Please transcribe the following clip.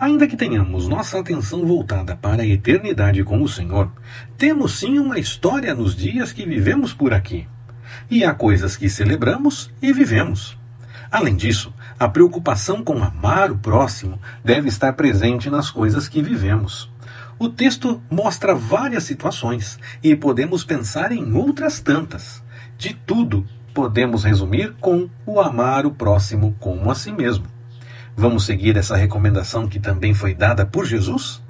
Ainda que tenhamos nossa atenção voltada para a eternidade com o Senhor, temos sim uma história nos dias que vivemos por aqui. E há coisas que celebramos e vivemos. Além disso, a preocupação com amar o próximo deve estar presente nas coisas que vivemos. O texto mostra várias situações e podemos pensar em outras tantas. De tudo, podemos resumir com o amar o próximo como a si mesmo. Vamos seguir essa recomendação que também foi dada por Jesus?